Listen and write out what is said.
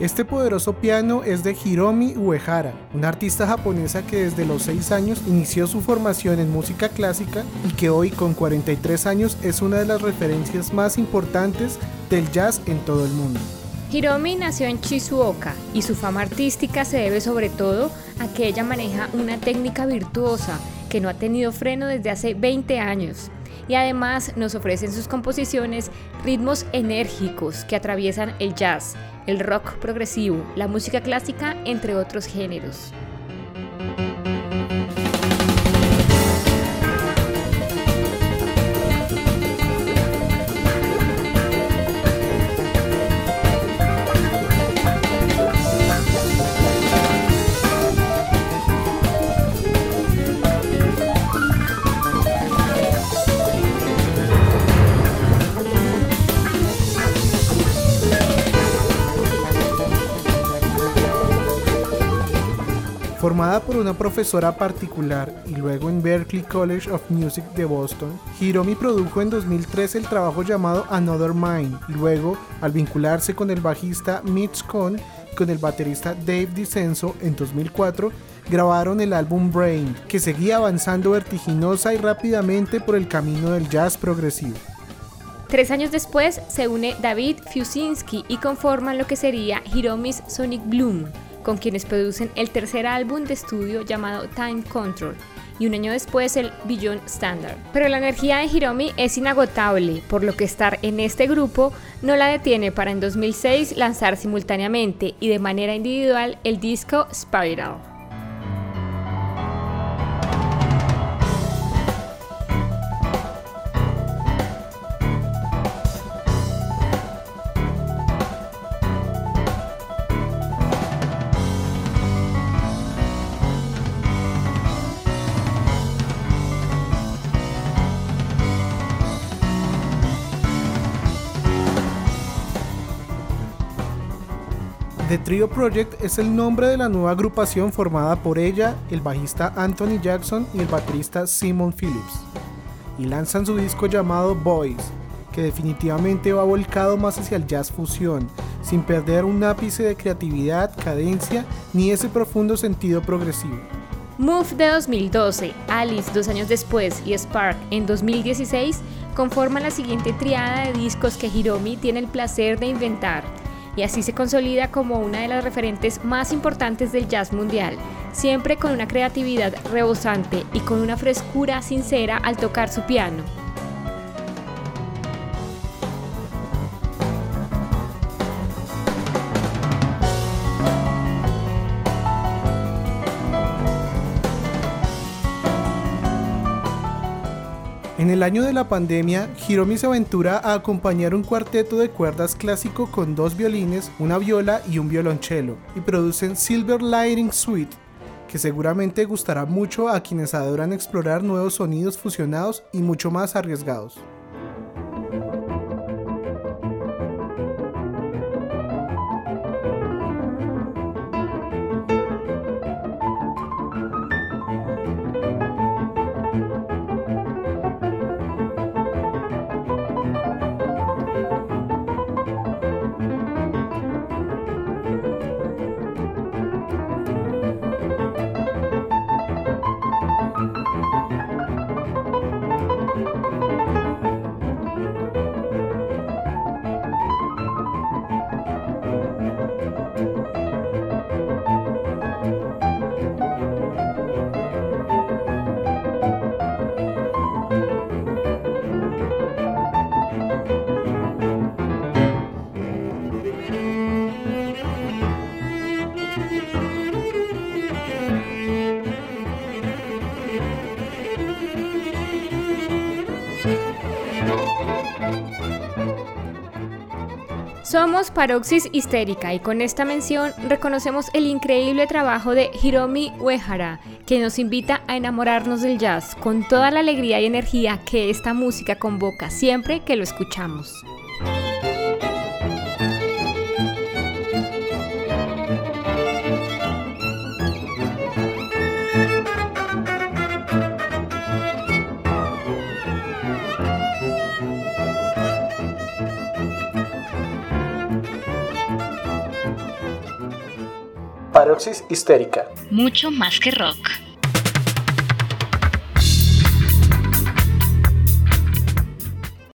Este poderoso piano es de Hiromi Uehara, una artista japonesa que desde los 6 años inició su formación en música clásica y que hoy con 43 años es una de las referencias más importantes del jazz en todo el mundo. Hiromi nació en Shizuoka y su fama artística se debe sobre todo a que ella maneja una técnica virtuosa que no ha tenido freno desde hace 20 años y además nos ofrece en sus composiciones ritmos enérgicos que atraviesan el jazz, el rock progresivo, la música clásica, entre otros géneros. Formada por una profesora particular y luego en Berklee College of Music de Boston, Hiromi produjo en 2003 el trabajo llamado Another Mind. Luego, al vincularse con el bajista Mitch Cohn y con el baterista Dave DiCenso en 2004, grabaron el álbum Brain, que seguía avanzando vertiginosa y rápidamente por el camino del jazz progresivo. Tres años después se une David Fiusinski y conforman lo que sería Hiromi's Sonic Bloom, con quienes producen el tercer álbum de estudio llamado Time Control y un año después el Beyond Standard. Pero la energía de Hiromi es inagotable, por lo que estar en este grupo no la detiene para en 2006 lanzar simultáneamente y de manera individual el disco Spiral. The Trio Project es el nombre de la nueva agrupación formada por ella, el bajista Anthony Jackson y el baterista Simon Phillips. Y lanzan su disco llamado Boys, que definitivamente va volcado más hacia el jazz fusión, sin perder un ápice de creatividad, cadencia ni ese profundo sentido progresivo. Move de 2012, Alice dos años después y Spark en 2016 conforman la siguiente triada de discos que Hiromi tiene el placer de inventar y así se consolida como una de las referentes más importantes del jazz mundial, siempre con una creatividad rebosante y con una frescura sincera al tocar su piano. En el año de la pandemia, Hiromi se aventura a acompañar un cuarteto de cuerdas clásico con dos violines, una viola y un violonchelo, y producen Silver Lighting Suite, que seguramente gustará mucho a quienes adoran explorar nuevos sonidos fusionados y mucho más arriesgados. Somos Paroxis Histérica y con esta mención reconocemos el increíble trabajo de Hiromi Uehara, que nos invita a enamorarnos del jazz con toda la alegría y energía que esta música convoca siempre que lo escuchamos. Mucho más que rock.